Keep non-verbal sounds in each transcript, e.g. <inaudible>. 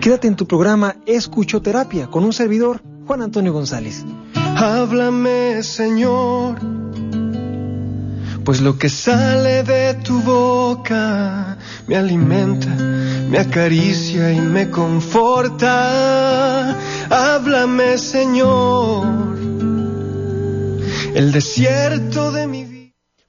Quédate en tu programa Escuchoterapia con un servidor, Juan Antonio González. Háblame, Señor, pues lo que sale de tu boca me alimenta, me acaricia y me conforta. Háblame, Señor, el desierto de mi.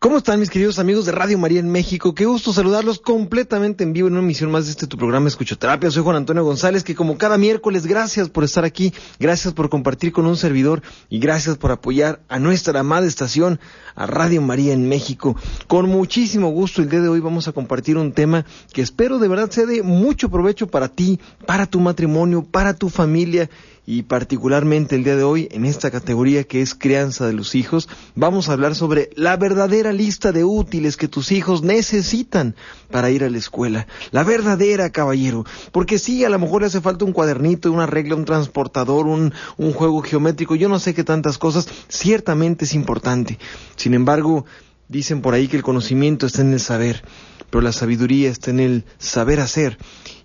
¿Cómo están mis queridos amigos de Radio María en México? Qué gusto saludarlos completamente en vivo en una emisión más de este tu programa Escuchoterapia. Soy Juan Antonio González, que como cada miércoles, gracias por estar aquí, gracias por compartir con un servidor y gracias por apoyar a nuestra amada estación, a Radio María en México. Con muchísimo gusto el día de hoy vamos a compartir un tema que espero de verdad sea de mucho provecho para ti, para tu matrimonio, para tu familia y particularmente el día de hoy en esta categoría que es crianza de los hijos, vamos a hablar sobre la verdadera lista de útiles que tus hijos necesitan para ir a la escuela. La verdadera, caballero. Porque sí, a lo mejor le hace falta un cuadernito, una regla, un transportador, un, un juego geométrico, yo no sé qué tantas cosas, ciertamente es importante. Sin embargo, dicen por ahí que el conocimiento está en el saber, pero la sabiduría está en el saber hacer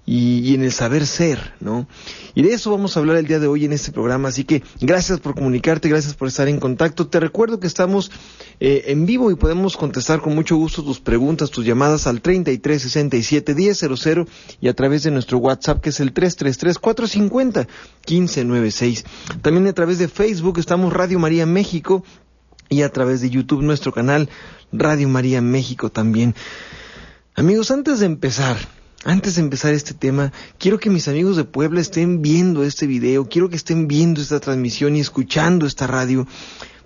y, en el saber ser, ¿no? Y de eso vamos a hablar el día de hoy en este programa, así que gracias por comunicarte, gracias por estar en contacto. Te recuerdo que estamos eh, en vivo y podemos contestar con mucho gusto tus preguntas, tus llamadas al 33 67 1000 y a través de nuestro WhatsApp que es el 333 450 1596. También a través de Facebook estamos Radio María México y a través de YouTube nuestro canal Radio María México también. Amigos, antes de empezar, antes de empezar este tema, quiero que mis amigos de Puebla estén viendo este video, quiero que estén viendo esta transmisión y escuchando esta radio,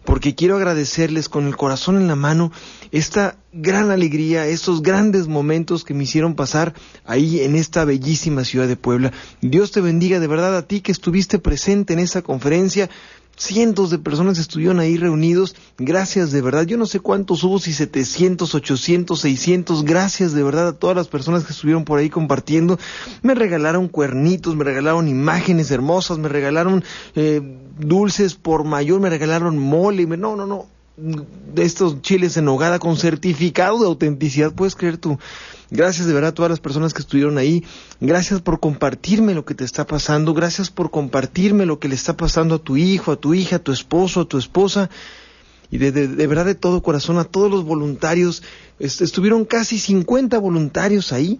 porque quiero agradecerles con el corazón en la mano esta gran alegría, estos grandes momentos que me hicieron pasar ahí en esta bellísima ciudad de Puebla. Dios te bendiga de verdad a ti que estuviste presente en esa conferencia cientos de personas estuvieron ahí reunidos. Gracias de verdad. Yo no sé cuántos hubo, si 700, 800, 600. Gracias de verdad a todas las personas que estuvieron por ahí compartiendo. Me regalaron cuernitos, me regalaron imágenes hermosas, me regalaron eh, dulces por mayor, me regalaron mole. no, no, no. De estos chiles en hogada con certificado de autenticidad, puedes creer tú. Gracias de verdad a todas las personas que estuvieron ahí. Gracias por compartirme lo que te está pasando. Gracias por compartirme lo que le está pasando a tu hijo, a tu hija, a tu esposo, a tu esposa. Y de, de, verdad de todo corazón a todos los voluntarios. estuvieron casi 50 voluntarios ahí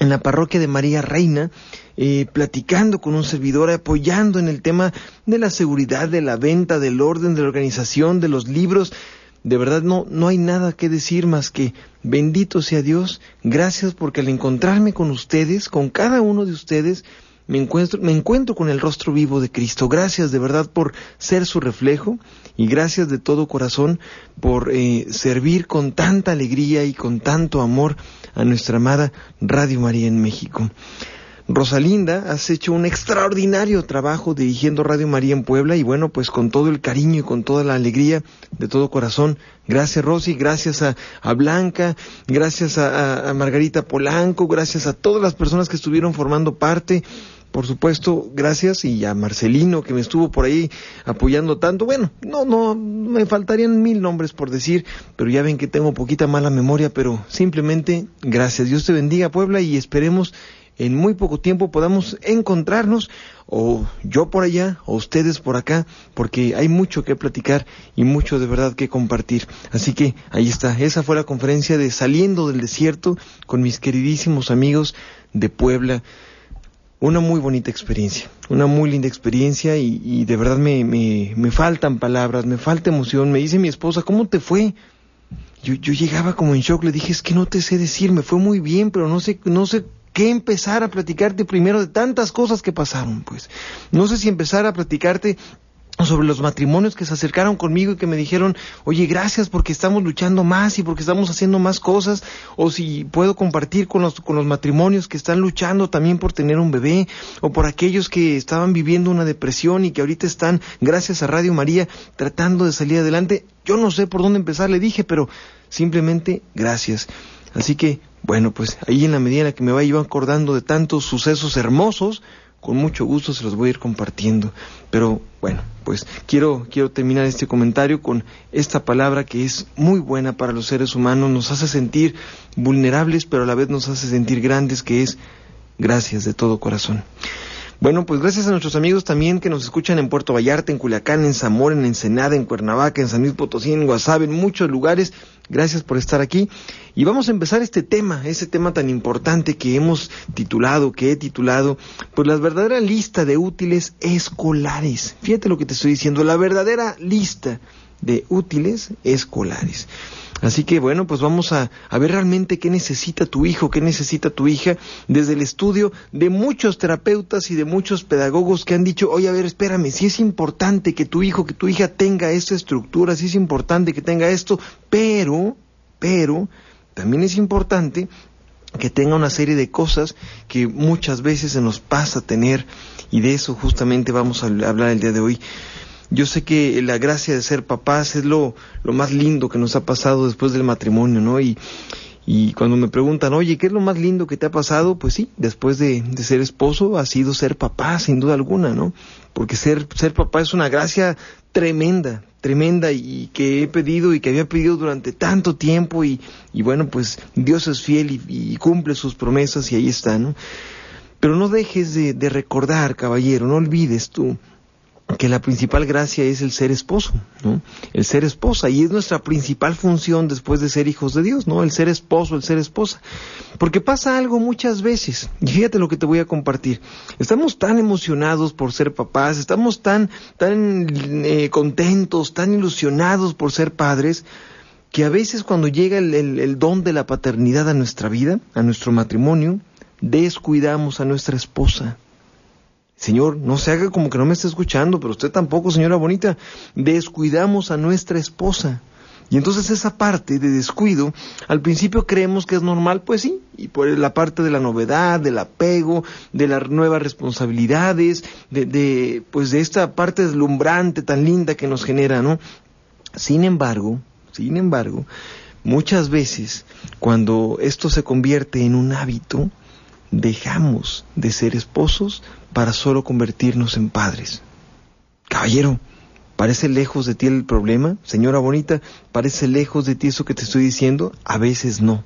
en la parroquia de María Reina, eh, platicando con un servidor, apoyando en el tema de la seguridad, de la venta, del orden, de la organización, de los libros. De verdad no, no hay nada que decir más que bendito sea Dios, gracias porque al encontrarme con ustedes, con cada uno de ustedes, me encuentro, me encuentro con el rostro vivo de Cristo. Gracias de verdad por ser su reflejo y gracias de todo corazón por eh, servir con tanta alegría y con tanto amor a nuestra amada Radio María en México. Rosalinda, has hecho un extraordinario trabajo dirigiendo Radio María en Puebla y bueno, pues con todo el cariño y con toda la alegría de todo corazón. Gracias Rosy, gracias a, Blanca, gracias a, Margarita Polanco, gracias a todas las personas que estuvieron formando parte. Por supuesto, gracias y a Marcelino que me estuvo por ahí apoyando tanto. Bueno, no, no, me faltarían mil nombres por decir, pero ya ven que tengo poquita mala memoria, pero simplemente gracias. Dios te bendiga Puebla y esperemos en muy poco tiempo podamos encontrarnos, o yo por allá, o ustedes por acá, porque hay mucho que platicar y mucho de verdad que compartir. Así que ahí está, esa fue la conferencia de Saliendo del Desierto con mis queridísimos amigos de Puebla. Una muy bonita experiencia, una muy linda experiencia y, de verdad me, me, me, faltan palabras, me falta emoción. Me dice mi esposa, ¿cómo te fue? Yo, yo llegaba como en shock, le dije, es que no te sé decir, me fue muy bien, pero no sé, no sé que empezar a platicarte primero de tantas cosas que pasaron, pues. No sé si empezar a platicarte sobre los matrimonios que se acercaron conmigo y que me dijeron, oye, gracias porque estamos luchando más y porque estamos haciendo más cosas, o si puedo compartir con los, con los matrimonios que están luchando también por tener un bebé, o por aquellos que estaban viviendo una depresión y que ahorita están, gracias a Radio María, tratando de salir adelante. Yo no sé por dónde empezar, le dije, pero simplemente gracias. Así que, bueno, pues ahí en la medida en la que me vaya acordando de tantos sucesos hermosos, con mucho gusto se los voy a ir compartiendo. Pero bueno, pues quiero, quiero terminar este comentario con esta palabra que es muy buena para los seres humanos, nos hace sentir vulnerables, pero a la vez nos hace sentir grandes, que es gracias de todo corazón. Bueno, pues gracias a nuestros amigos también que nos escuchan en Puerto Vallarta, en Culiacán, en Zamora, en Ensenada, en Cuernavaca, en San Luis Potosí, en Guasave, en muchos lugares. Gracias por estar aquí. Y vamos a empezar este tema, ese tema tan importante que hemos titulado, que he titulado, pues la verdadera lista de útiles escolares. Fíjate lo que te estoy diciendo, la verdadera lista de útiles escolares. Así que bueno, pues vamos a, ver realmente qué necesita tu hijo, qué necesita tu hija, desde el estudio de muchos terapeutas y de muchos pedagogos que han dicho, oye, a ver, espérame, si es importante que tu hijo, que tu hija tenga esta estructura, si es importante que tenga esto, pero, pero, también es importante que tenga una serie de cosas que muchas veces se nos pasa tener y de eso justamente vamos a hablar el día de hoy. Yo sé que la gracia de ser papás es lo, lo más lindo que nos ha pasado después del matrimonio, ¿no? Y, y cuando me preguntan, oye, ¿qué es lo más lindo que te ha pasado? Pues sí, después de, de, ser esposo ha sido ser papá, sin duda alguna, ¿no? Porque ser, ser papá es una gracia tremenda, tremenda y que he pedido y que había pedido durante tanto tiempo y, y bueno, pues Dios es fiel y, cumple sus promesas y ahí está, ¿no? Pero no dejes de, de recordar, caballero, no olvides tú que la principal gracia es el ser esposo, ¿no? El ser esposa, y es nuestra principal función después de ser hijos de Dios, ¿no? El ser esposo, el ser esposa. Porque pasa algo muchas veces, y fíjate lo que te voy a compartir. Estamos tan emocionados por ser papás, estamos tan, tan eh, contentos, tan ilusionados por ser padres, que a veces cuando llega el don de la paternidad a nuestra vida, a nuestro matrimonio, descuidamos a nuestra esposa Señor, no se haga como que no me esté escuchando, pero usted tampoco, señora bonita. Descuidamos a nuestra esposa. Y entonces esa parte de descuido, al principio creemos que es normal, pues sí, y por la parte de la novedad, del apego, de las nuevas responsabilidades, de, de pues de esta parte deslumbrante tan linda que nos genera, ¿no? Sin embargo, sin embargo, muchas veces cuando esto se convierte en un hábito, dejamos de ser esposos para solo convertirnos en padres. Caballero, ¿parece lejos de ti el problema? Señora bonita, ¿parece lejos de ti eso que te estoy diciendo? A veces no.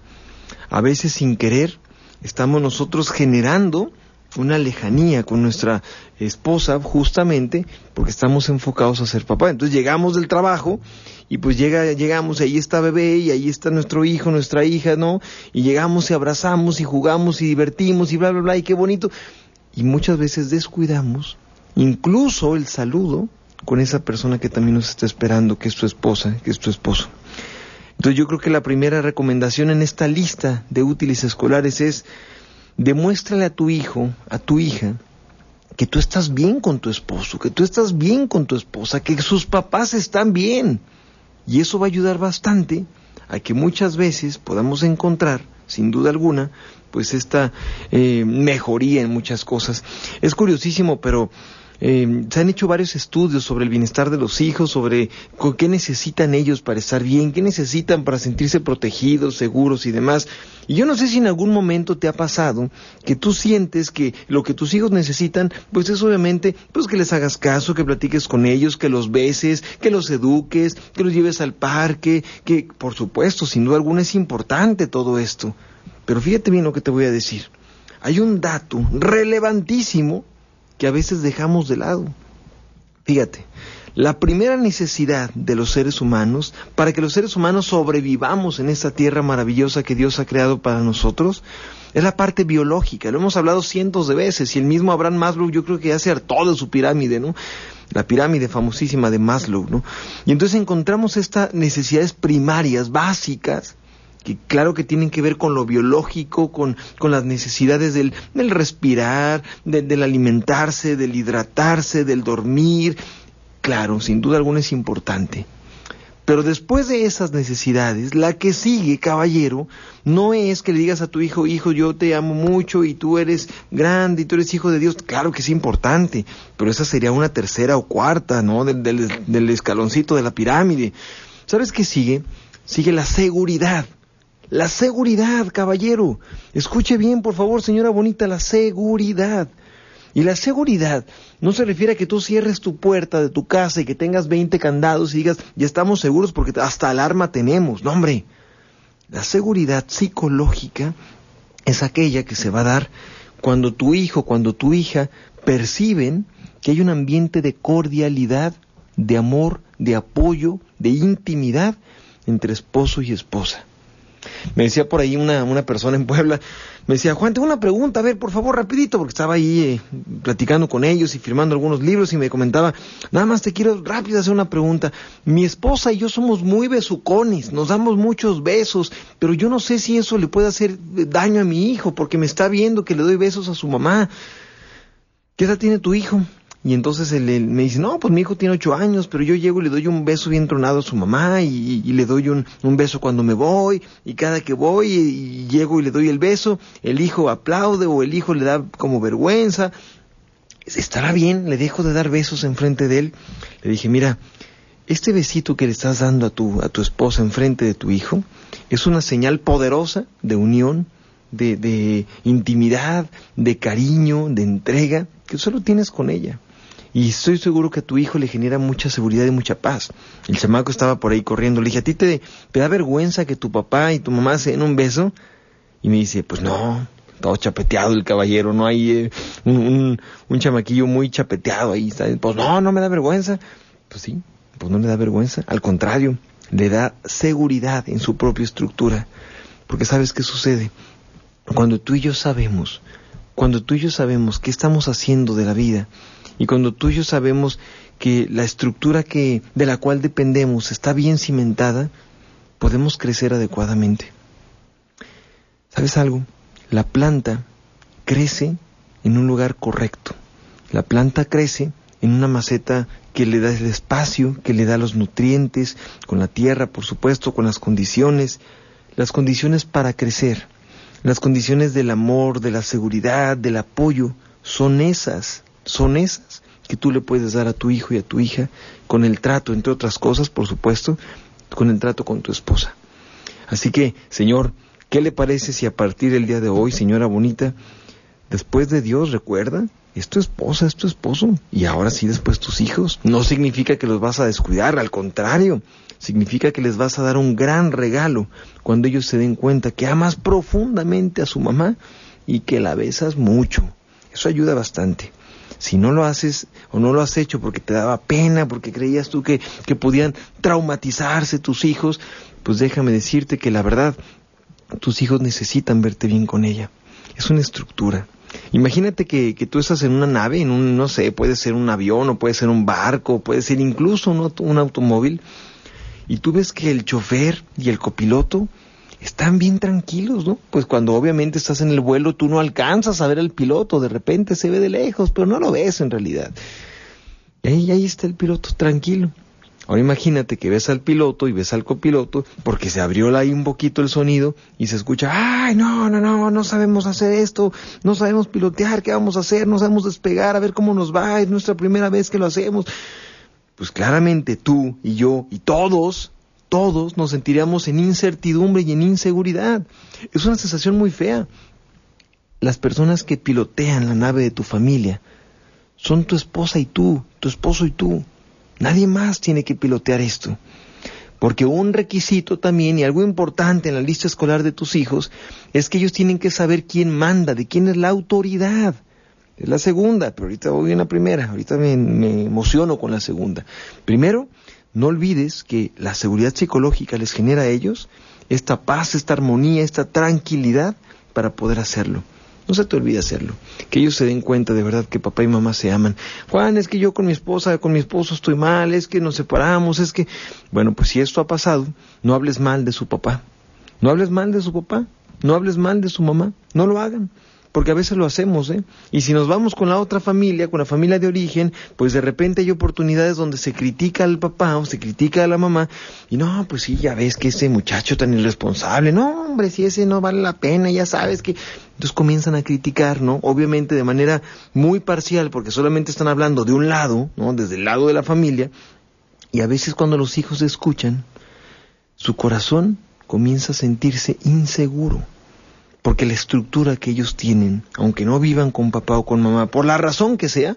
A veces sin querer estamos nosotros generando una lejanía con nuestra esposa justamente porque estamos enfocados a ser papá. Entonces llegamos del trabajo y pues llega, llegamos, ahí está bebé y ahí está nuestro hijo, nuestra hija, ¿no? Y llegamos y abrazamos y jugamos y divertimos y bla, bla, bla, y qué bonito y muchas veces descuidamos incluso el saludo con esa persona que también nos está esperando, que es tu esposa, que es tu esposo. Entonces yo creo que la primera recomendación en esta lista de útiles escolares es demuéstrale a tu hijo, a tu hija, que tú estás bien con tu esposo, que tú estás bien con tu esposa, que sus papás están bien. Y eso va a ayudar bastante a que muchas veces podamos encontrar, sin duda alguna, pues esta eh, mejoría en muchas cosas. Es curiosísimo, pero eh, se han hecho varios estudios sobre el bienestar de los hijos, sobre qué necesitan ellos para estar bien, qué necesitan para sentirse protegidos, seguros y demás. Y yo no sé si en algún momento te ha pasado que tú sientes que lo que tus hijos necesitan, pues es obviamente, pues que les hagas caso, que platiques con ellos, que los beses, que los eduques, que los lleves al parque, que por supuesto, sin duda alguna es importante todo esto. Pero fíjate bien lo que te voy a decir. Hay un dato relevantísimo que a veces dejamos de lado. Fíjate, la primera necesidad de los seres humanos, para que los seres humanos sobrevivamos en esta tierra maravillosa que Dios ha creado para nosotros, es la parte biológica. Lo hemos hablado cientos de veces y el mismo Abraham Maslow yo creo que ya se todo su pirámide, ¿no? La pirámide famosísima de Maslow, ¿no? Y entonces encontramos estas necesidades primarias, básicas, que claro que tienen que ver con lo biológico, con, con las necesidades del, del respirar, del alimentarse, del hidratarse, del dormir. claro, sin duda alguna es importante. Pero después de esas necesidades, la que sigue, caballero, no es que le digas a tu hijo, hijo, yo te amo mucho y tú eres grande y tú eres hijo de Dios. Claro que es importante, pero esa sería una tercera o cuarta, ¿no? Del, del escaloncito de la pirámide. ¿Sabes qué sigue? Sigue la seguridad. La seguridad, caballero. Escuche bien, por favor, señora bonita, la seguridad. Y la seguridad no se refiere a que tú cierres tu puerta de tu casa y que tengas 20 candados y digas, ya estamos seguros porque hasta alarma tenemos. No, hombre. La seguridad psicológica es aquella que se va a dar cuando tu hijo, cuando tu hija perciben que hay un ambiente de cordialidad, de amor, de apoyo, de intimidad entre esposo y esposa. Me decía por ahí una, una persona en Puebla, me decía, Juan, tengo una pregunta, a ver, por favor, rapidito, porque estaba ahí eh, platicando con ellos y firmando algunos libros y me comentaba, nada más te quiero rápido hacer una pregunta. Mi esposa y yo somos muy besucones, nos damos muchos besos, pero yo no sé si eso le puede hacer daño a mi hijo, porque me está viendo que le doy besos a su mamá. ¿Qué edad tiene tu hijo? Y entonces él, me dice, no, pues mi hijo tiene ocho años, pero yo llego y le doy un beso bien tronado a su mamá y, le doy un, un, beso cuando me voy y cada que voy y, llego y le doy el beso, el hijo aplaude o el hijo le da como vergüenza. ¿Estará bien? Le dejo de dar besos enfrente de él. Le dije, mira, este besito que le estás dando a tu, a tu esposa enfrente de tu hijo es una señal poderosa de unión, de, de intimidad, de cariño, de entrega, que solo tienes con ella. Y estoy seguro que a tu hijo le genera mucha seguridad y mucha paz. El chamaco estaba por ahí corriendo. Le dije, ¿a ti te, te da vergüenza que tu papá y tu mamá se den un beso? Y me dice, pues no, todo chapeteado el caballero, no hay eh, un, un, chamaquillo muy chapeteado ahí. Está. Pues no, no me da vergüenza. Pues sí, pues no le da vergüenza. Al contrario, le da seguridad en su propia estructura. Porque sabes qué sucede. Cuando tú y yo sabemos, cuando tú y yo sabemos qué estamos haciendo de la vida, y cuando tú y yo sabemos que la estructura que, de la cual dependemos está bien cimentada, podemos crecer adecuadamente. ¿Sabes algo? La planta crece en un lugar correcto. La planta crece en una maceta que le da el espacio, que le da los nutrientes, con la tierra, por supuesto, con las condiciones, las condiciones para crecer, las condiciones del amor, de la seguridad, del apoyo, son esas son esas que tú le puedes dar a tu hijo y a tu hija con el trato, entre otras cosas, por supuesto, con el trato con tu esposa. Así que, Señor, ¿qué le parece si a partir del día de hoy, señora bonita, después de Dios, recuerda, es tu esposa, es tu esposo, y ahora sí después tus hijos. No significa que los vas a descuidar, al contrario, significa que les vas a dar un gran regalo cuando ellos se den cuenta que amas profundamente a su mamá y que la besas mucho. Eso ayuda bastante. Si no lo haces o no lo has hecho porque te daba pena, porque creías tú que, que podían traumatizarse tus hijos, pues déjame decirte que la verdad, tus hijos necesitan verte bien con ella. Es una estructura. Imagínate que, que, tú estás en una nave, en un, no sé, puede ser un avión o puede ser un barco, puede ser incluso un, un automóvil, y tú ves que el chofer y el copiloto están bien tranquilos, ¿no? Pues cuando obviamente estás en el vuelo tú no alcanzas a ver al piloto, de repente se ve de lejos, pero no lo ves en realidad. Y ahí, ahí está el piloto tranquilo. Ahora imagínate que ves al piloto y ves al copiloto porque se abrió ahí un poquito el sonido y se escucha, ay, no, no, no, no sabemos hacer esto, no sabemos pilotear, ¿qué vamos a hacer? No sabemos despegar, a ver cómo nos va, es nuestra primera vez que lo hacemos. Pues claramente tú y yo y todos todos nos sentiríamos en incertidumbre y en inseguridad. Es una sensación muy fea. Las personas que pilotean la nave de tu familia son tu esposa y tú, tu esposo y tú. Nadie más tiene que pilotear esto. Porque un requisito también y algo importante en la lista escolar de tus hijos es que ellos tienen que saber quién manda, de quién es la autoridad. Es la segunda, pero ahorita voy en la primera, ahorita me, me emociono con la segunda. Primero, no olvides que la seguridad psicológica les genera a ellos esta paz, esta armonía, esta tranquilidad para poder hacerlo. No se te olvide hacerlo. Que ellos se den cuenta de verdad que papá y mamá se aman. Juan, es que yo con mi esposa, con mi esposo estoy mal, es que nos separamos, es que... Bueno, pues si esto ha pasado, no hables mal de su papá. No hables mal de su papá. no hables mal de su mamá, no lo hagan porque a veces lo hacemos, ¿eh? Y si nos vamos con la otra familia, con la familia de origen, pues de repente hay oportunidades donde se critica al papá o se critica a la mamá, y no, pues sí, ya ves que ese muchacho tan irresponsable, no, hombre, si ese no vale la pena, ya sabes que... Entonces comienzan a criticar, ¿no? Obviamente de manera muy parcial, porque solamente están hablando de un lado, ¿no? Desde el lado de la familia, y a veces cuando los hijos escuchan, su corazón comienza a sentirse inseguro porque la estructura que ellos tienen, aunque no vivan con papá o con mamá, por la razón que sea,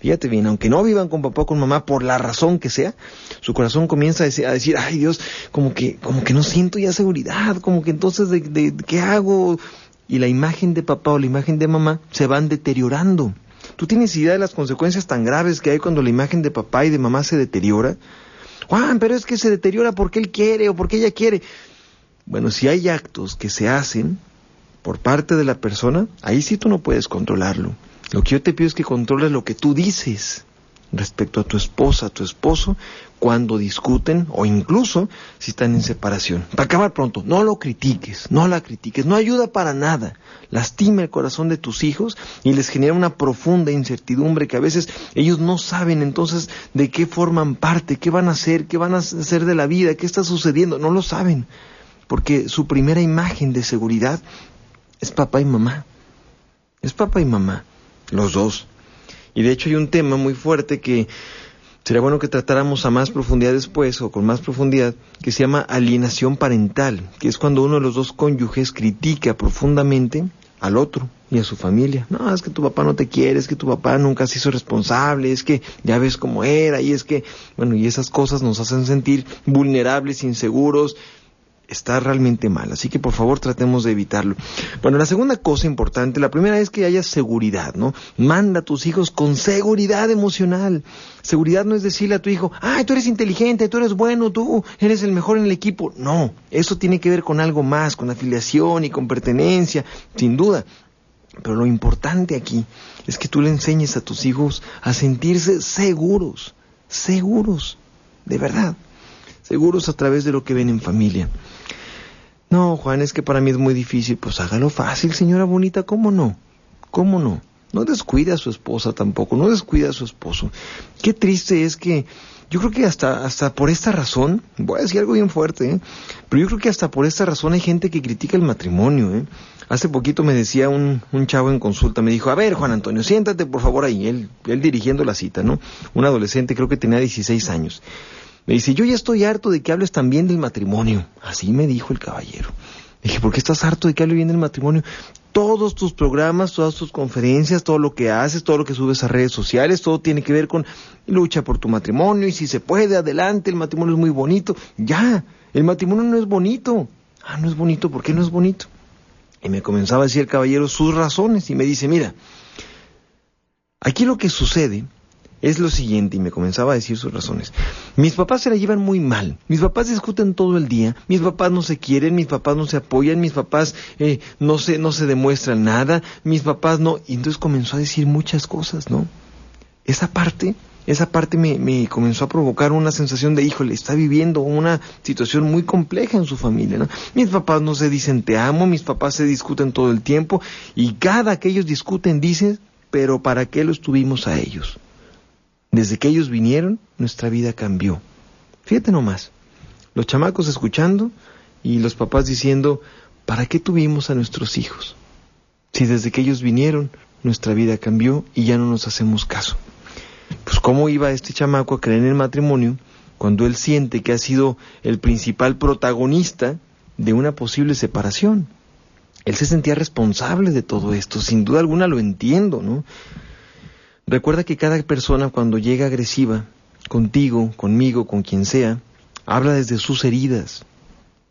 fíjate bien, aunque no vivan con papá o con mamá, por la razón que sea, su corazón comienza a decir, ay Dios, como que, como que no siento ya seguridad, como que entonces, de, de, ¿qué hago? Y la imagen de papá o la imagen de mamá se van deteriorando. ¿Tú tienes idea de las consecuencias tan graves que hay cuando la imagen de papá y de mamá se deteriora? Juan, pero es que se deteriora porque él quiere o porque ella quiere. Bueno, si hay actos que se hacen por parte de la persona, ahí sí tú no puedes controlarlo. Lo que yo te pido es que controles lo que tú dices respecto a tu esposa, a tu esposo, cuando discuten o incluso si están en separación. Para acabar pronto, no lo critiques, no la critiques, no ayuda para nada. Lastima el corazón de tus hijos y les genera una profunda incertidumbre que a veces ellos no saben entonces de qué forman parte, qué van a hacer, qué van a hacer de la vida, qué está sucediendo, no lo saben. Porque su primera imagen de seguridad es papá y mamá. Es papá y mamá, los dos. Y de hecho hay un tema muy fuerte que sería bueno que tratáramos a más profundidad después o con más profundidad, que se llama alienación parental, que es cuando uno de los dos cónyuges critica profundamente al otro y a su familia. No, es que tu papá no te quiere, es que tu papá nunca se hizo responsable, es que ya ves cómo era, y es que, bueno, y esas cosas nos hacen sentir vulnerables, inseguros, está realmente mal. Así que por favor tratemos de evitarlo. Bueno, la segunda cosa importante, la primera es que haya seguridad, ¿no? Manda a tus hijos con seguridad emocional. Seguridad no es decirle a tu hijo, ay, tú eres inteligente, tú eres bueno, tú eres el mejor en el equipo. No, eso tiene que ver con algo más, con afiliación y con pertenencia, sin duda. Pero lo importante aquí es que tú le enseñes a tus hijos a sentirse seguros, seguros, de verdad, seguros a través de lo que ven en familia. No, Juan, es que para mí es muy difícil. Pues hágalo fácil, señora bonita, ¿cómo no? ¿Cómo no? No descuida a su esposa tampoco, no descuida a su esposo. Qué triste es que yo creo que hasta, hasta por esta razón, voy a decir algo bien fuerte, ¿eh? pero yo creo que hasta por esta razón hay gente que critica el matrimonio. ¿eh? Hace poquito me decía un, un chavo en consulta, me dijo, a ver Juan Antonio, siéntate por favor ahí, él, él dirigiendo la cita, ¿no? Un adolescente, creo que tenía 16 años. Me dice, yo ya estoy harto de que hables también del matrimonio. Así me dijo el caballero. dije, ¿por qué estás harto de que hable bien del matrimonio? Todos tus programas, todas tus conferencias, todo lo que haces, todo lo que subes a redes sociales, todo tiene que ver con lucha por tu matrimonio y si se puede, adelante, el matrimonio es muy bonito. Ya, el matrimonio no es bonito. Ah, no es bonito, ¿por qué no es bonito? Y me comenzaba a decir el caballero sus razones y me dice, mira, aquí lo que sucede es lo siguiente, y me comenzaba a decir sus razones. Mis papás se la llevan muy mal, mis papás discuten todo el día, mis papás no se quieren, mis papás no se apoyan, mis papás eh, no, se, no se demuestran nada, mis papás no... Y entonces comenzó a decir muchas cosas, ¿no? Esa parte, esa parte me, me comenzó a provocar una sensación de, híjole, está viviendo una situación muy compleja en su familia, ¿no? Mis papás no se dicen te amo, mis papás se discuten todo el tiempo, y cada que ellos discuten dicen, pero ¿para qué los tuvimos a ellos? Desde que ellos vinieron, nuestra vida cambió. Fíjate nomás, los chamacos escuchando y los papás diciendo, ¿para qué tuvimos a nuestros hijos? Si desde que ellos vinieron, nuestra vida cambió y ya no nos hacemos caso. Pues cómo iba este chamaco a creer en el matrimonio cuando él siente que ha sido el principal protagonista de una posible separación. Él se sentía responsable de todo esto, sin duda alguna lo entiendo, ¿no? Recuerda que cada persona cuando llega agresiva, contigo, conmigo, con quien sea, habla desde sus heridas.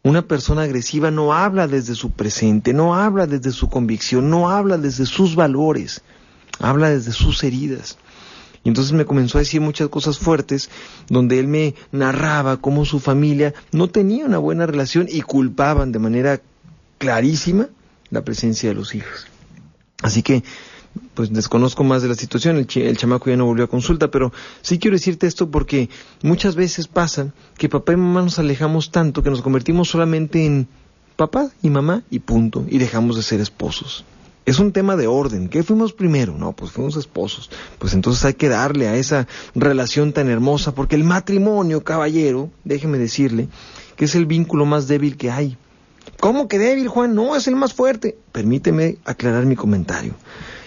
Una persona agresiva no habla desde su presente, no habla desde su convicción, no habla desde sus valores, habla desde sus heridas. Y entonces me comenzó a decir muchas cosas fuertes, donde él me narraba cómo su familia no tenía una buena relación y culpaban de manera clarísima la presencia de los hijos. Así que pues desconozco más de la situación, el, chamaco ya no volvió a consulta, pero sí quiero decirte esto porque muchas veces pasa que papá y mamá nos alejamos tanto que nos convertimos solamente en papá y mamá y punto, y dejamos de ser esposos. Es un tema de orden. ¿Qué fuimos primero? No, pues fuimos esposos. Pues entonces hay que darle a esa relación tan hermosa, porque el matrimonio, caballero, déjeme decirle, que es el vínculo más débil que hay. ¿Cómo que débil, Juan? No, es el más fuerte. Permíteme aclarar mi comentario.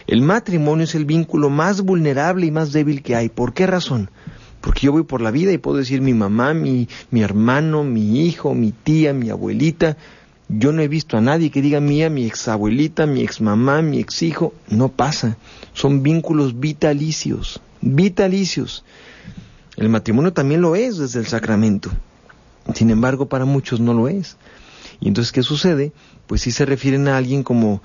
El matrimonio es el vínculo más vulnerable y más débil que hay. ¿Por qué razón? Porque yo voy por la vida y puedo decir mi mamá, mi, mi hermano, mi hijo, mi tía, mi abuelita, yo no he visto a nadie que diga mía, mi exabuelita, mi exmamá, mi exijo. No pasa. Son vínculos vitalicios. Vitalicios. El matrimonio también lo es desde el sacramento. Sin embargo, para muchos no lo es. Y entonces, ¿qué sucede? Pues si se refieren a alguien como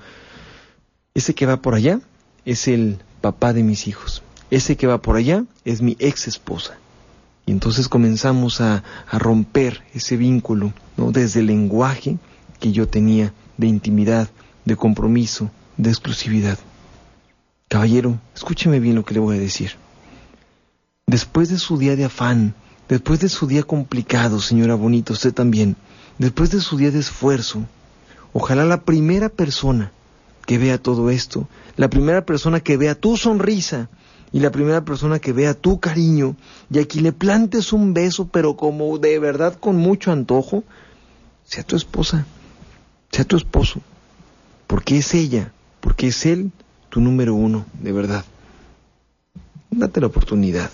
ese que va por allá es el papá de mis hijos. Ese que va por allá es mi ex esposa. Y entonces comenzamos a, a romper ese vínculo, ¿no? Desde el lenguaje, que yo tenía de intimidad, de compromiso, de exclusividad. Caballero, escúcheme bien lo que le voy a decir. Después de su día de afán, después de su día complicado, señora Bonita, usted también, después de su día de esfuerzo, ojalá la primera persona que vea todo esto, la primera persona que vea tu sonrisa y la primera persona que vea tu cariño y aquí le plantes un beso, pero como de verdad con mucho antojo, sea tu esposa sea tu esposo, porque es ella, porque es él tu número uno, de verdad. Date la oportunidad,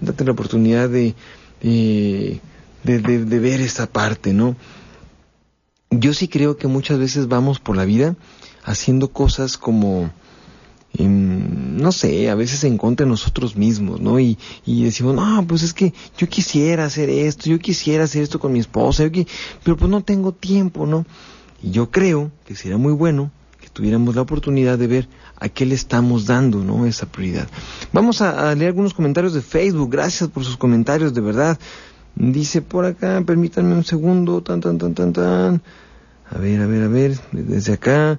date la oportunidad de, de, de, ver esta parte, ¿no? Yo sí creo que muchas veces vamos por la vida haciendo cosas como, em, no sé, a veces en contra de nosotros mismos, ¿no? Y, y, decimos, no, pues es que yo quisiera hacer esto, yo quisiera hacer esto con mi esposa, pero pues no tengo tiempo, ¿no? Y yo creo que sería muy bueno que tuviéramos la oportunidad de ver a qué le estamos dando, ¿no? Esa prioridad. Vamos a, leer algunos comentarios de Facebook. Gracias por sus comentarios, de verdad. Dice por acá, permítanme un segundo, tan, tan, tan, tan, tan. A ver, a ver, a ver, desde acá.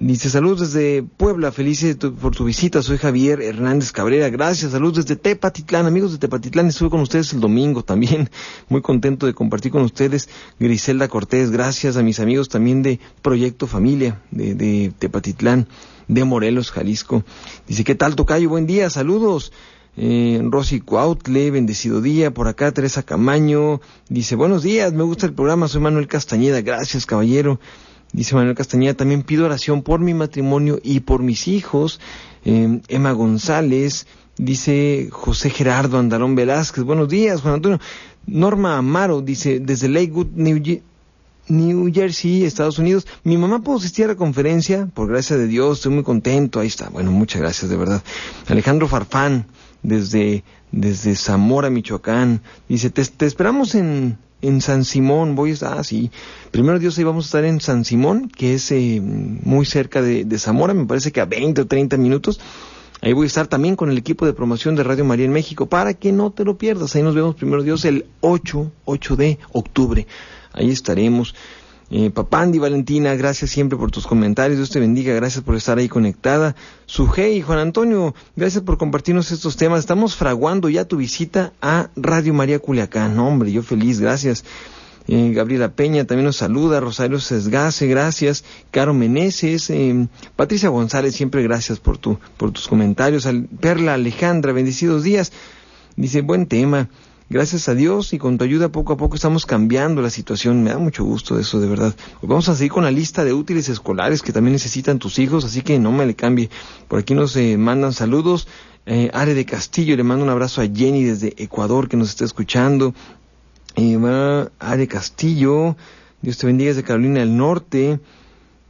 Dice, saludos desde Puebla, felices por tu visita, soy Javier Hernández Cabrera, gracias, saludos desde Tepatitlán, amigos de Tepatitlán, estuve con ustedes el domingo también, <laughs> muy contento de compartir con ustedes, Griselda Cortés, gracias a mis amigos también de Proyecto Familia, de, de Tepatitlán, de Morelos, Jalisco. Dice, ¿qué tal Tocayo? Buen día, saludos. Eh, Rosy Cuautle, bendecido día, por acá Teresa Camaño, dice, buenos días, me gusta el programa, soy Manuel Castañeda, gracias caballero. Dice Manuel Castañeda, también pido oración por mi matrimonio y por mis hijos. Eh, Emma González, dice José Gerardo Andalón Velázquez, buenos días, Juan Antonio. Norma Amaro, dice, desde Lakewood, New, Jersey, Estados Unidos. Mi mamá pudo asistir a la conferencia, por gracia de Dios, estoy muy contento, ahí está. Bueno, muchas gracias, de verdad. Alejandro Farfán, desde, desde Zamora, Michoacán, dice, te esperamos en, en San Simón, voy a, ah, sí, primero Dios ahí vamos a estar en San Simón, que es eh, muy cerca de, Zamora, me parece que a 20 o 30 minutos. Ahí voy a estar también con el equipo de promoción de Radio María en México para que no te lo pierdas. Ahí nos vemos primero Dios el 8, 8 de octubre. Ahí estaremos. Eh, Papandi, Valentina, gracias siempre por tus comentarios. Dios te bendiga. Gracias por estar ahí conectada. Sujei, Juan Antonio, gracias por compartirnos estos temas. Estamos fraguando ya tu visita a Radio María Culiacán. hombre, yo feliz, gracias. Eh, Gabriela Peña también nos saluda, Rosario Sesgase, gracias, Caro Meneses, eh, Patricia González, siempre gracias por tu, por tus comentarios, Perla Alejandra, bendecidos días, dice, buen tema, gracias a Dios y con tu ayuda poco a poco estamos cambiando la situación. Me da mucho gusto eso, de verdad. Vamos a seguir con la lista de útiles escolares que también necesitan tus hijos, así que no me le cambie. Por aquí nos eh, mandan saludos. Eh, Are de Castillo, le mando un abrazo a Jenny desde Ecuador que nos está escuchando. Eh, Are Castillo, Dios te bendiga desde Carolina del Norte.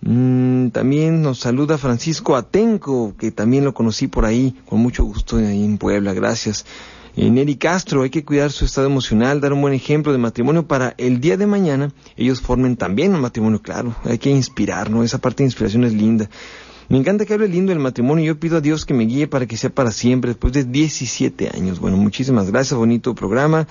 Mm, también nos saluda Francisco Atenco, que también lo conocí por ahí, con mucho gusto ahí en Puebla, gracias. Eh, Neri Castro, hay que cuidar su estado emocional, dar un buen ejemplo de matrimonio para el día de mañana ellos formen también un matrimonio, claro, hay que inspirar, ¿no? Esa parte de inspiración es linda. Me encanta que hable lindo del matrimonio yo pido a Dios que me guíe para que sea para siempre, después de 17 años. Bueno, muchísimas gracias, bonito programa.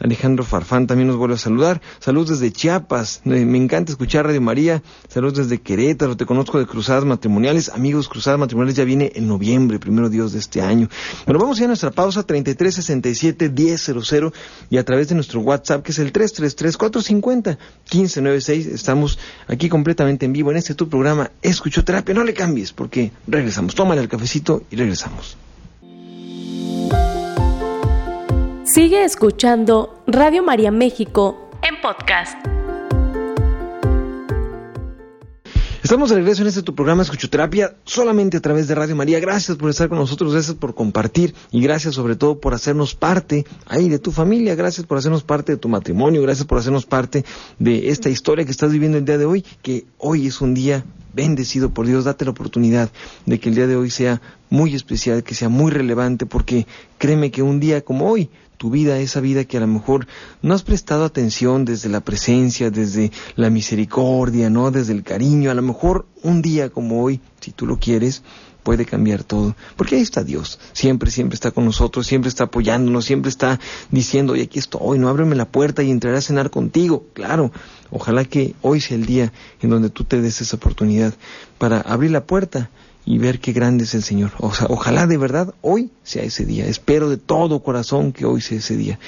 Alejandro Farfán también nos vuelve a saludar. Saludos desde Chiapas. Me encanta escuchar Radio María. Saludos desde Querétaro. Te conozco de Cruzadas Matrimoniales. Amigos, Cruzadas Matrimoniales ya viene en noviembre, primero Dios de este año. Bueno, vamos a ir a nuestra pausa 3367 1000 y a través de nuestro WhatsApp que es el 333 450 1596. Estamos aquí completamente en vivo en este tu programa Escuchoterapia. No le cambies porque regresamos. Tómale el cafecito y regresamos. Sigue escuchando Radio María México en podcast. Estamos de regreso en este tu programa Escuchoterapia solamente a través de Radio María. Gracias por estar con nosotros, gracias por compartir y gracias sobre todo por hacernos parte ahí de tu familia, gracias por hacernos parte de tu matrimonio, gracias por hacernos parte de esta historia que estás viviendo el día de hoy, que hoy es un día bendecido por Dios, date la oportunidad de que el día de hoy sea muy especial, que sea muy relevante, porque créeme que un día como hoy tu vida, esa vida que a lo mejor no has prestado atención desde la presencia, desde la misericordia, ¿no? Desde el cariño, a lo mejor un día como hoy, si tú lo quieres, puede cambiar todo. Porque ahí está Dios. Siempre, siempre está con nosotros, siempre está apoyándonos, siempre está diciendo, oye, aquí estoy, no ábreme la puerta y entraré a cenar contigo. Claro, ojalá que hoy sea el día en donde tú te des esa oportunidad para abrir la puerta y ver qué grande es el Señor. O sea, ojalá de verdad hoy sea ese día. Espero de todo corazón que hoy sea ese día.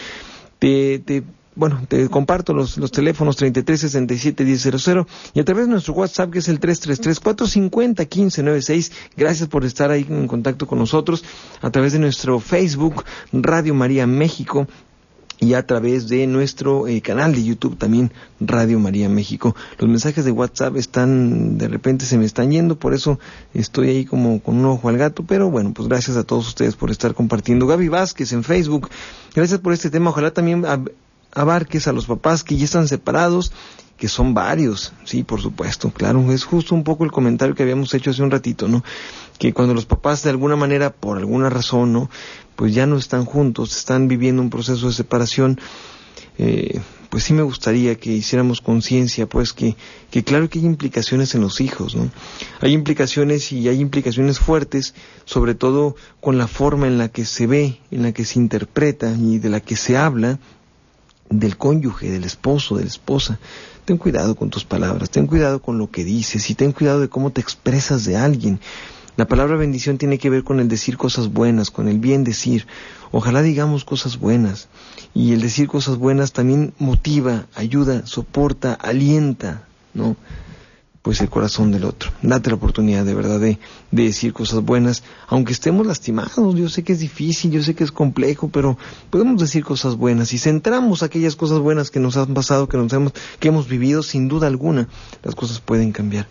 Te, te bueno, te comparto los, los teléfonos 3367-1000 y a través de nuestro WhatsApp que es el 333-450-1596. Gracias por estar ahí en contacto con nosotros. A través de nuestro Facebook, Radio María México y a través de nuestro eh, canal de YouTube también Radio María México. Los mensajes de WhatsApp están, de repente se me están yendo, por eso estoy ahí como con un ojo al gato, pero bueno, pues gracias a todos ustedes por estar compartiendo. Gaby Vázquez en Facebook, gracias por este tema, ojalá también abarques a los papás que ya están separados que son varios, sí, por supuesto, claro, es justo un poco el comentario que habíamos hecho hace un ratito, ¿no? Que cuando los papás de alguna manera, por alguna razón, ¿no? Pues ya no están juntos, están viviendo un proceso de separación, eh, pues sí me gustaría que hiciéramos conciencia, pues que, que claro que hay implicaciones en los hijos, ¿no? Hay implicaciones y hay implicaciones fuertes, sobre todo con la forma en la que se ve, en la que se interpreta y de la que se habla del cónyuge, del esposo, de la esposa. Ten cuidado con tus palabras, ten cuidado con lo que dices y ten cuidado de cómo te expresas de alguien. La palabra bendición tiene que ver con el decir cosas buenas, con el bien decir. Ojalá digamos cosas buenas. Y el decir cosas buenas también motiva, ayuda, soporta, alienta, ¿no? Pues el corazón del otro. Date la oportunidad de verdad de, decir cosas buenas, aunque estemos lastimados. Yo sé que es difícil, yo sé que es complejo, pero podemos decir cosas buenas y centramos aquellas cosas buenas que nos han pasado, que nos hemos, que hemos vivido, sin duda alguna, las cosas pueden cambiar.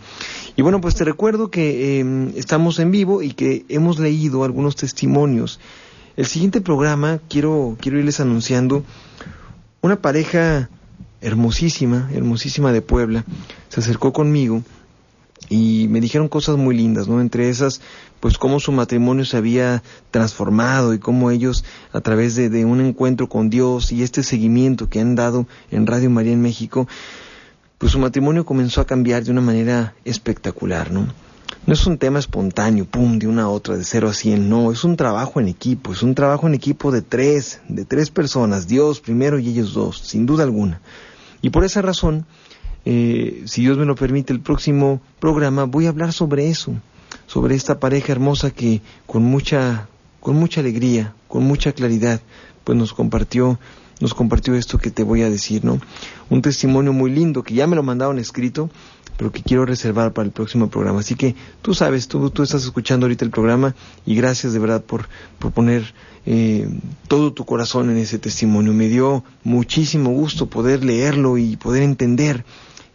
Y bueno, pues te recuerdo que em, estamos en vivo y que hemos leído algunos testimonios. El siguiente programa quiero quiero irles anunciando una pareja hermosísima, hermosísima de Puebla, se acercó conmigo y me dijeron cosas muy lindas, ¿no? Entre esas, pues cómo su matrimonio se había transformado y cómo ellos, a través de, de un encuentro con Dios y este seguimiento que han dado en Radio María en México, pues su matrimonio comenzó a cambiar de una manera espectacular, ¿no? No es un tema espontáneo, pum, de una a otra, de cero a cien, no, es un trabajo en equipo, es un trabajo en equipo de tres, de tres personas, Dios primero y ellos dos, sin duda alguna. Y por esa razón, eh, si Dios me lo permite, el próximo programa voy a hablar sobre eso, sobre esta pareja hermosa que con mucha, con mucha alegría, con mucha claridad, pues nos compartió, nos compartió esto que te voy a decir, ¿no? Un testimonio muy lindo que ya me lo mandaron escrito, pero que quiero reservar para el próximo programa. Así que tú sabes, tú, tú estás escuchando ahorita el programa y gracias de verdad por, por poner eh, todo tu corazón en ese testimonio. Me dio muchísimo gusto poder leerlo y poder entender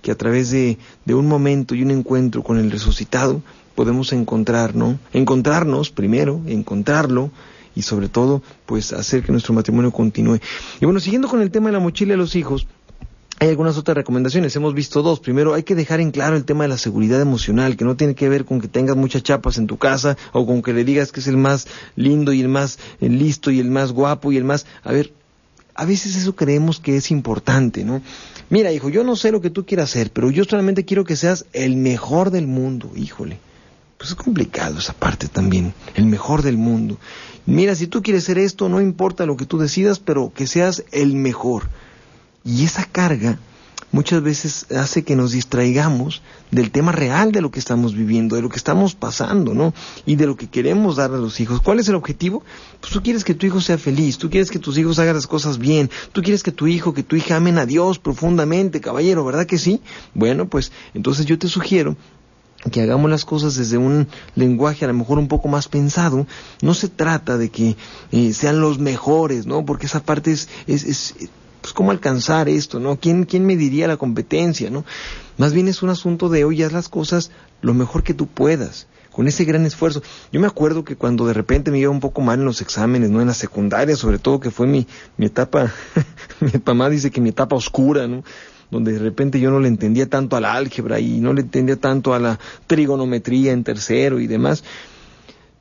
que a través de, de un momento y un encuentro con el resucitado podemos encontrar, ¿no? Encontrarnos primero, encontrarlo y sobre todo, pues hacer que nuestro matrimonio continúe. Y bueno, siguiendo con el tema de la mochila de los hijos, hay algunas otras recomendaciones, hemos visto dos. Primero, hay que dejar en claro el tema de la seguridad emocional, que no tiene que ver con que tengas muchas chapas en tu casa o con que le digas que es el más lindo y el más eh, listo y el más guapo y el más... A ver, a veces eso creemos que es importante, ¿no? Mira, hijo, yo no sé lo que tú quieras hacer, pero yo solamente quiero que seas el mejor del mundo, híjole. Pues es complicado esa parte también, el mejor del mundo. Mira, si tú quieres ser esto, no importa lo que tú decidas, pero que seas el mejor. Y esa carga muchas veces hace que nos distraigamos del tema real de lo que estamos viviendo, de lo que estamos pasando, ¿no? Y de lo que queremos dar a los hijos. ¿Cuál es el objetivo? Pues tú quieres que tu hijo sea feliz, tú quieres que tus hijos hagan las cosas bien, tú quieres que tu hijo, que tu hija amen a Dios profundamente, caballero, ¿verdad que sí? Bueno, pues entonces yo te sugiero que hagamos las cosas desde un lenguaje a lo mejor un poco más pensado, no se trata de que eh, sean los mejores, ¿no? Porque esa parte es, es, es pues cómo alcanzar esto, ¿no? ¿Quién, quién me diría la competencia, ¿no? Más bien es un asunto de hoy haz las cosas lo mejor que tú puedas, con ese gran esfuerzo. Yo me acuerdo que cuando de repente me iba un poco mal en los exámenes, ¿no? En la secundaria, sobre todo que fue mi, mi etapa, <laughs> mi mamá dice que mi etapa oscura, ¿no? Donde de repente yo no le entendía tanto a la álgebra y no le entendía tanto a la trigonometría en tercero y demás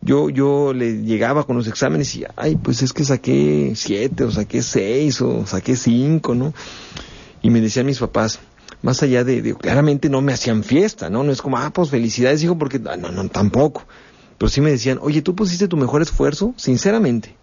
yo, yo le llegaba con los exámenes y, ay, pues es que saqué siete o saqué seis o saqué cinco, ¿no? Y me decían mis papás, más allá de, claramente no me hacían fiesta, ¿no? No es como, ah, pues felicidades, hijo, porque, ah, no, no, tampoco. Pero sí me decían, oye, ¿tú pusiste tu mejor esfuerzo? Sinceramente.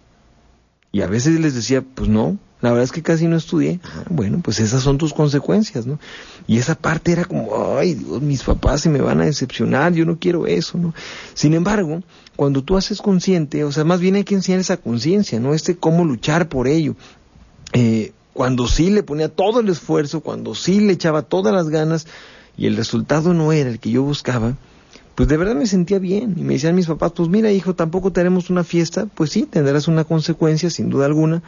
Y a veces les decía, pues no, la verdad es que casi no estudié. Ah, bueno, pues esas son tus consecuencias, ¿no? Y esa parte era como, ay, Dios, mis papás se me van a decepcionar, yo no quiero eso, ¿no? Sin embargo, cuando tú haces consciente, o sea, más bien hay que enseñar esa conciencia, ¿no? Este cómo luchar por ello. Eh, cuando sí le ponía todo el esfuerzo, cuando sí le echaba todas las ganas y el resultado no era el que yo buscaba, pues de verdad me sentía bien. Y me decían mis papás, pues mira hijo, tampoco tenemos una fiesta, pues sí, tendrás una consecuencia, sin duda alguna,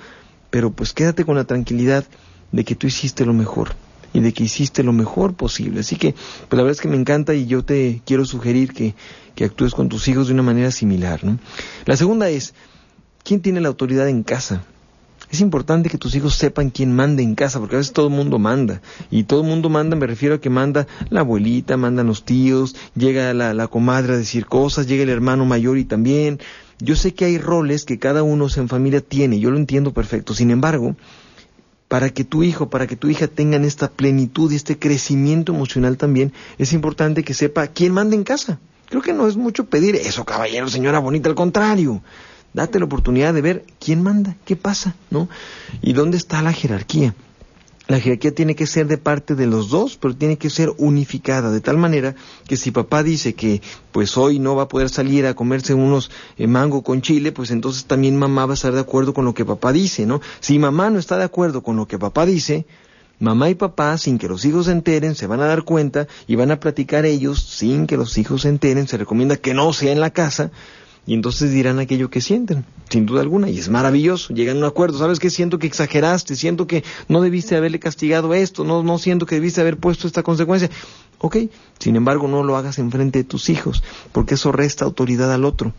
pero pues quédate con la tranquilidad de que tú hiciste lo mejor y de que hiciste lo mejor posible. Así que, pues la verdad es que me encanta y yo te quiero sugerir que, que actúes con tus hijos de una manera similar. ¿no? La segunda es, ¿quién tiene la autoridad en casa? Es importante que tus hijos sepan quién manda en casa, porque a veces todo el mundo manda. Y todo el mundo manda, me refiero a que manda la abuelita, mandan los tíos, llega la, la comadre a decir cosas, llega el hermano mayor y también, yo sé que hay roles que cada uno en familia tiene, yo lo entiendo perfecto. Sin embargo, para que tu hijo, para que tu hija tengan esta plenitud y este crecimiento emocional también, es importante que sepa quién manda en casa. Creo que no es mucho pedir eso, caballero, señora bonita, al contrario. Date la oportunidad de ver quién manda, qué pasa, ¿no? Y dónde está la jerarquía. La jerarquía tiene que ser de parte de los dos, pero tiene que ser unificada, de tal manera que si papá dice que pues hoy no va a poder salir a comerse unos eh, mango con chile, pues entonces también mamá va a estar de acuerdo con lo que papá dice, ¿no? Si mamá no está de acuerdo con lo que papá dice, mamá y papá, sin que los hijos se enteren, se van a dar cuenta y van a platicar ellos sin que los hijos se enteren. Se recomienda que no sea en la casa, y entonces dirán aquello que sienten, sin duda alguna, y es maravilloso, llegan a un acuerdo, ¿sabes qué? Siento que exageraste, siento que no debiste haberle castigado esto, no, no siento que debiste haber puesto esta consecuencia. Ok, sin embargo no lo hagas enfrente de tus hijos, porque eso resta autoridad al otro.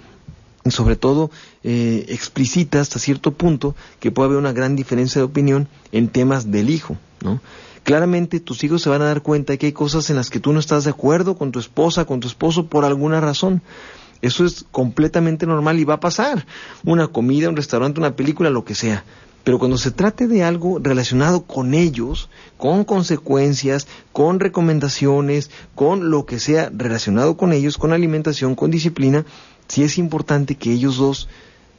Y sobre todo eh, explicita hasta cierto punto que puede haber una gran diferencia de opinión en temas del hijo, ¿no? Claramente tus hijos se van a dar cuenta de que hay cosas en las que tú no estás de acuerdo con tu esposa, con tu esposo por alguna razón. Eso es completamente normal y va a pasar. Una comida, un restaurante, una película, lo que sea. Pero cuando se trate de algo relacionado con ellos, con consecuencias, con recomendaciones, con lo que sea relacionado con ellos, con alimentación, con disciplina, sí es importante que ellos dos,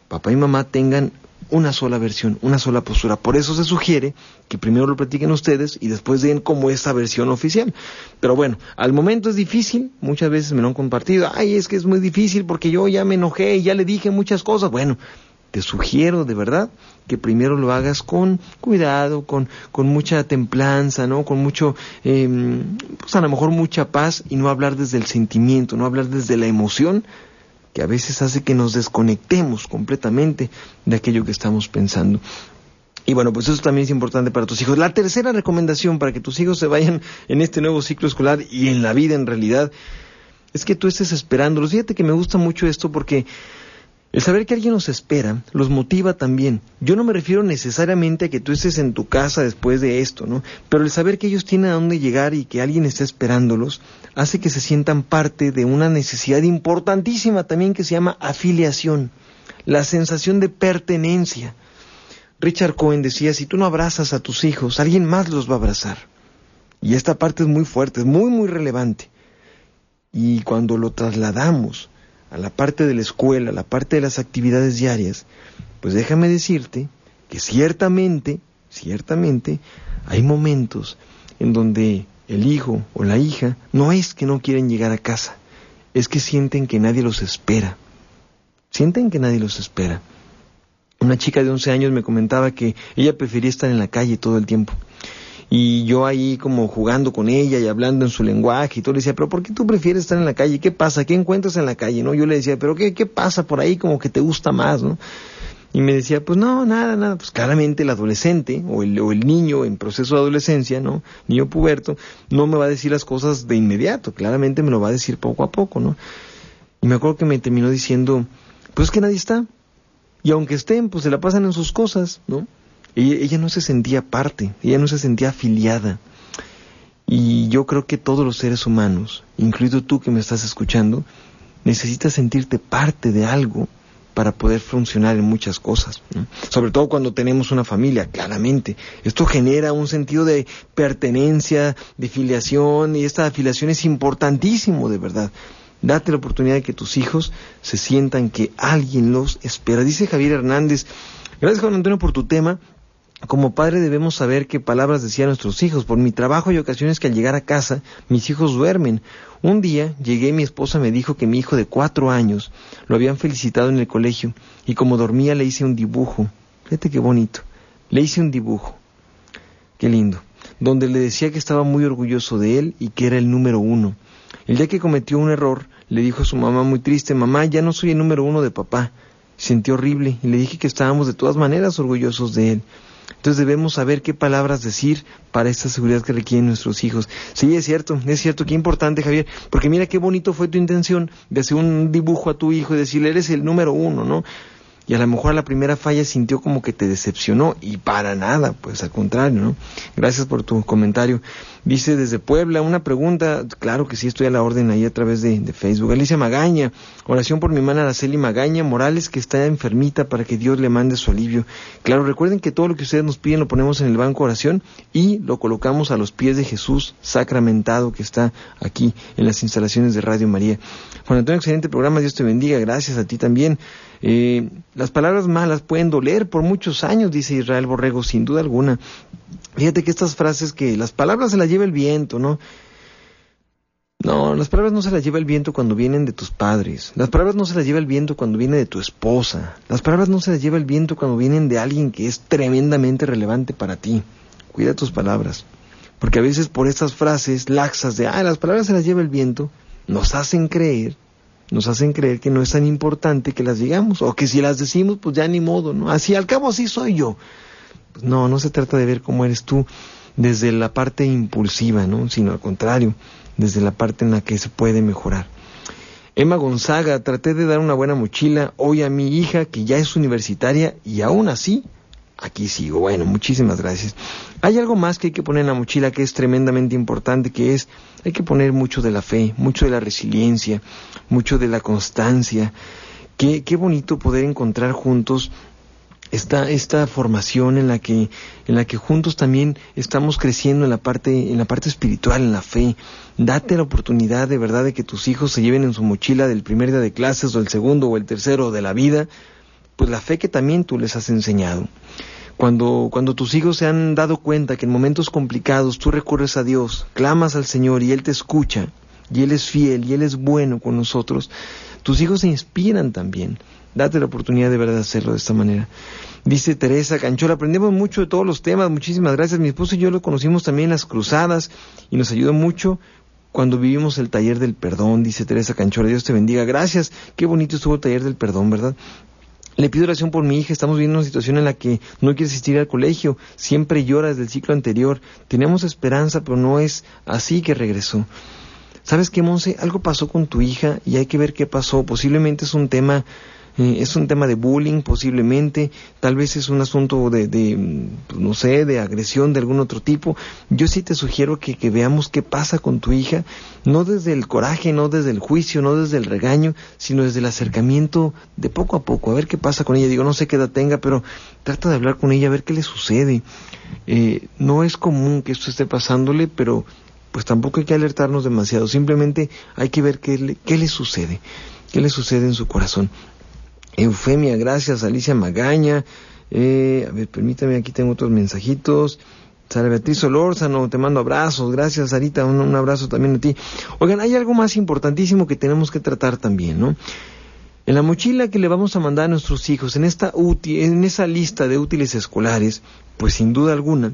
papá y mamá, tengan una sola versión, una sola postura. Por eso se sugiere que primero lo platiquen ustedes y después den como esta versión oficial. Pero bueno, al momento es difícil, muchas veces me lo han compartido, ay, es que es muy difícil porque yo ya me enojé y ya le dije muchas cosas. Bueno, te sugiero de verdad que primero lo hagas con cuidado, con, con mucha templanza, ¿no? Con mucho, eh, pues a lo mejor mucha paz y no hablar desde el sentimiento, no hablar desde la emoción, que a veces hace que nos desconectemos completamente de aquello que estamos pensando. Y bueno, pues eso también es importante para tus hijos. La tercera recomendación para que tus hijos se vayan en este nuevo ciclo escolar y en la vida en realidad es que tú estés esperándolos. Fíjate que me gusta mucho esto porque el saber que alguien nos espera los motiva también. Yo no me refiero necesariamente a que tú estés en tu casa después de esto, ¿no? Pero el saber que ellos tienen a dónde llegar y que alguien está esperándolos hace que se sientan parte de una necesidad importantísima también que se llama afiliación, la sensación de pertenencia. Richard Cohen decía, si tú no abrazas a tus hijos, alguien más los va a abrazar. Y esta parte es muy fuerte, es muy, muy relevante. y cuando lo trasladamos a la parte de la escuela, a la parte de las actividades diarias, pues déjame decirte que ciertamente, ciertamente, hay momentos en donde el hijo o la hija no es que no quieren llegar a casa, es que sienten que nadie los espera. Sienten que nadie los espera. Una chica de 11 años me comentaba que ella prefería estar en la calle todo el tiempo. Y yo ahí como jugando con ella y hablando en su lenguaje y todo le decía, pero ¿por qué tú prefieres estar en la calle? ¿Qué pasa? ¿Qué encuentras en la calle? ¿No? Yo le decía, pero ¿qué, qué pasa por ahí como que te gusta más? ¿no? Y me decía, pues no, nada, nada. Pues claramente el adolescente o el, o el niño en proceso de adolescencia, ¿no? Niño puberto, no me va a decir las cosas de inmediato, claramente me lo va a decir poco a poco, ¿no? Y me acuerdo que me terminó diciendo, pues es que nadie está. Y aunque estén, pues se la pasan en sus cosas, ¿no? Ella, ella no se sentía parte, ella no se sentía afiliada. Y yo creo que todos los seres humanos, incluido tú que me estás escuchando, necesitas sentirte parte de algo para poder funcionar en muchas cosas, sobre todo cuando tenemos una familia, claramente. Esto genera un sentido de pertenencia, de filiación, y esta afiliación es importantísimo, de verdad. Date la oportunidad de que tus hijos se sientan que alguien los espera. Dice Javier Hernández, gracias Juan Antonio por tu tema, como padre debemos saber qué palabras decían nuestros hijos. Por mi trabajo hay ocasiones que al llegar a casa mis hijos duermen. Un día llegué y mi esposa me dijo que mi hijo de cuatro años lo habían felicitado en el colegio y como dormía le hice un dibujo. Fíjate qué bonito. Le hice un dibujo. Qué lindo. Donde le decía que estaba muy orgulloso de él y que era el número uno. El día que cometió un error, le dijo a su mamá muy triste, mamá, ya no soy el número uno de papá. Sentí horrible y le dije que estábamos de todas maneras orgullosos de él. Entonces debemos saber qué palabras decir para esta seguridad que requieren nuestros hijos. Sí, es cierto, es cierto, qué importante Javier, porque mira qué bonito fue tu intención de hacer un dibujo a tu hijo y decirle, eres el número uno, ¿no? Y a lo mejor a la primera falla sintió como que te decepcionó y para nada, pues al contrario, ¿no? Gracias por tu comentario. Dice desde Puebla una pregunta, claro que sí estoy a la orden ahí a través de, Facebook. Alicia Magaña, oración por mi hermana Araceli Magaña Morales que está enfermita para que Dios le mande su alivio. Claro, recuerden que todo lo que ustedes nos piden lo ponemos en el banco oración y lo colocamos a los pies de Jesús sacramentado que está aquí en las instalaciones de Radio María. Juan Antonio, excelente programa, Dios te bendiga, gracias a ti también. Eh, las palabras malas pueden doler por muchos años, dice Israel Borrego, sin duda alguna. Fíjate que estas frases que las palabras se las lleva el viento, ¿no? No, las palabras no se las lleva el viento cuando vienen de tus padres. Las palabras no se las lleva el viento cuando viene de tu esposa. Las palabras no se las lleva el viento cuando vienen de alguien que es tremendamente relevante para ti. Cuida tus palabras. Porque a veces por estas frases laxas de, ah, las palabras se las lleva el viento, nos hacen creer nos hacen creer que no es tan importante que las digamos, o que si las decimos, pues ya ni modo, ¿no? Así, al cabo así soy yo. Pues no, no se trata de ver cómo eres tú desde la parte impulsiva, ¿no? Sino al contrario, desde la parte en la que se puede mejorar. Emma Gonzaga, traté de dar una buena mochila hoy a mi hija que ya es universitaria y aún así aquí sigo. Bueno, muchísimas gracias. Hay algo más que hay que poner en la mochila que es tremendamente importante, que es, hay que poner mucho de la fe, mucho de la resiliencia, mucho de la constancia. Qué, qué bonito poder encontrar juntos esta, esta formación en la que, en la que juntos también estamos creciendo en la parte, en la parte espiritual, en la fe. Date la oportunidad de verdad de que tus hijos se lleven en su mochila del primer día de clases o el segundo o el tercero de la vida, pues la fe que también tú les has enseñado. Cuando, cuando tus hijos se han dado cuenta que en momentos complicados tú recurres a Dios, clamas al Señor y Él te escucha, y Él es fiel y Él es bueno con nosotros, tus hijos se inspiran también. Date la oportunidad de verdad de hacerlo de esta manera. Dice Teresa Canchola, aprendemos mucho de todos los temas, muchísimas gracias. Mi esposo y yo lo conocimos también en las cruzadas y nos ayudó mucho cuando vivimos el taller del perdón, dice Teresa Canchola, Dios te bendiga. Gracias, qué bonito estuvo el taller del perdón, ¿verdad? Le pido oración por mi hija, estamos viviendo una situación en la que no quiere asistir al colegio, siempre llora desde el ciclo anterior, tenemos esperanza, pero no es así que regresó. ¿Sabes qué, Monse? Algo pasó con tu hija y hay que ver qué pasó. Posiblemente es un tema eh, es un tema de bullying posiblemente, tal vez es un asunto de, de, pues, no sé, de agresión de algún otro tipo. Yo sí te sugiero que, que veamos qué pasa con tu hija, no desde el coraje, no desde el juicio, no desde el regaño, sino desde el acercamiento de poco a poco, a ver qué pasa con ella. Digo, no sé qué edad tenga, pero trata de hablar con ella, a ver qué le sucede. Eh, no es común que esto esté pasándole, pero pues tampoco hay que alertarnos demasiado, simplemente hay que ver qué le, qué le sucede, qué le sucede en su corazón. Eufemia, gracias, Alicia Magaña, eh, a ver, permítame, aquí tengo otros mensajitos. Sara Beatriz Solórzano, te mando abrazos. Gracias, Sarita, un, un, abrazo también a ti. Oigan, hay algo más importantísimo que tenemos que tratar también, ¿no? En la mochila que le vamos a mandar a nuestros hijos, en esta en esa lista de útiles escolares, pues sin duda alguna,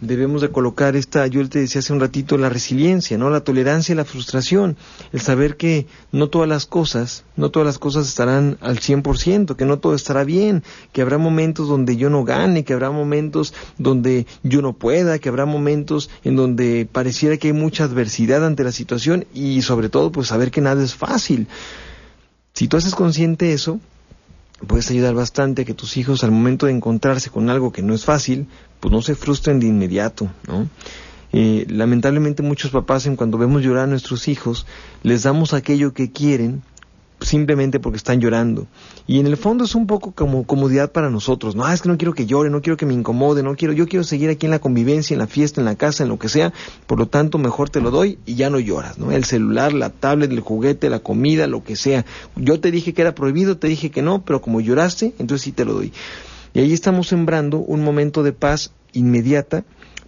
debemos de colocar esta, yo te decía hace un ratito, la resiliencia, ¿no? La tolerancia y la frustración, el saber que no todas las cosas, no todas las cosas estarán al 100%, que no todo estará bien, que habrá momentos donde yo no gane, que habrá momentos donde yo no pueda, que habrá momentos en donde pareciera que hay mucha adversidad ante la situación y sobre todo pues saber que nada es fácil. Si tú haces consciente eso, puedes ayudar bastante a que tus hijos al momento de encontrarse con algo que no es fácil, pues no se frustren de inmediato, ¿no? Eh, lamentablemente muchos papás en cuando vemos llorar a nuestros hijos, les damos aquello que quieren simplemente porque están llorando. Y en el fondo es un poco como comodidad para nosotros. No, ah, es que no quiero que llore, no quiero que me incomode, no quiero, yo quiero seguir aquí en la convivencia, en la fiesta, en la casa, en lo que sea. Por lo tanto, mejor te lo doy y ya no lloras, ¿no? El celular, la tablet, el juguete, la comida, lo que sea. Yo te dije que era prohibido, te dije que no, pero como lloraste, entonces sí te lo doy. Y ahí estamos sembrando un momento de paz inmediata,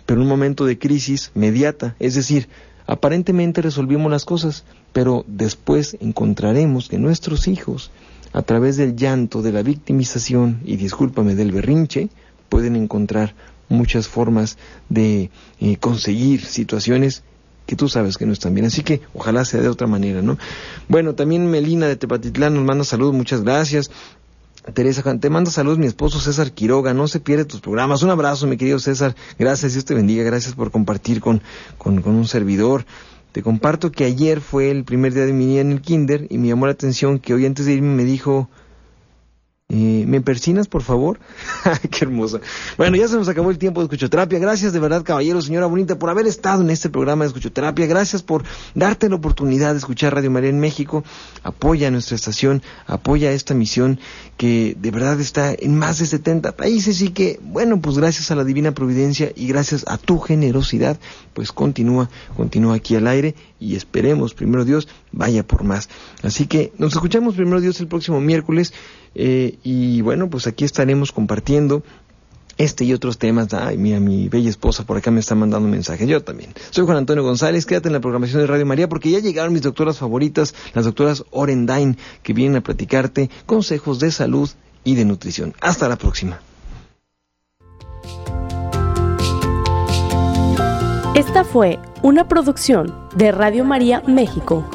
pero un momento de crisis mediata. Es decir, aparentemente resolvimos las cosas, pero después encontraremos que nuestros hijos, a través del llanto, de la victimización y discúlpame del berrinche, pueden encontrar muchas formas de eh, conseguir situaciones que tú sabes que no están bien. Así que ojalá sea de otra manera, ¿no? Bueno, también Melina de Tepatitlán nos manda saludos, muchas gracias. Teresa, te manda saludos mi esposo César Quiroga, no se pierde tus programas. Un abrazo, mi querido César. Gracias, Dios te bendiga, gracias por compartir con, con, con un servidor. Te comparto que ayer fue el primer día de mi niña en el kinder y me llamó la atención que hoy antes de irme me dijo, eh, ¿Me persinas, por favor? <laughs> Qué hermosa. Bueno, ya se nos acabó el tiempo de escuchoterapia. Gracias de verdad, caballero, señora bonita, por haber estado en este programa de escuchoterapia. Gracias por darte la oportunidad de escuchar Radio María en México. Apoya nuestra estación, apoya esta misión que de verdad está en más de 70 países y que, bueno, pues gracias a la divina providencia y gracias a tu generosidad, pues continúa, continúa aquí al aire y esperemos, primero Dios, vaya por más. Así que nos escuchamos primero Dios el próximo miércoles. Eh, y bueno, pues aquí estaremos compartiendo este y otros temas. Ay, mira, mi bella esposa por acá me está mandando un mensaje. Yo también. Soy Juan Antonio González. Quédate en la programación de Radio María porque ya llegaron mis doctoras favoritas, las doctoras Orendain, que vienen a platicarte consejos de salud y de nutrición. Hasta la próxima. Esta fue una producción de Radio María México.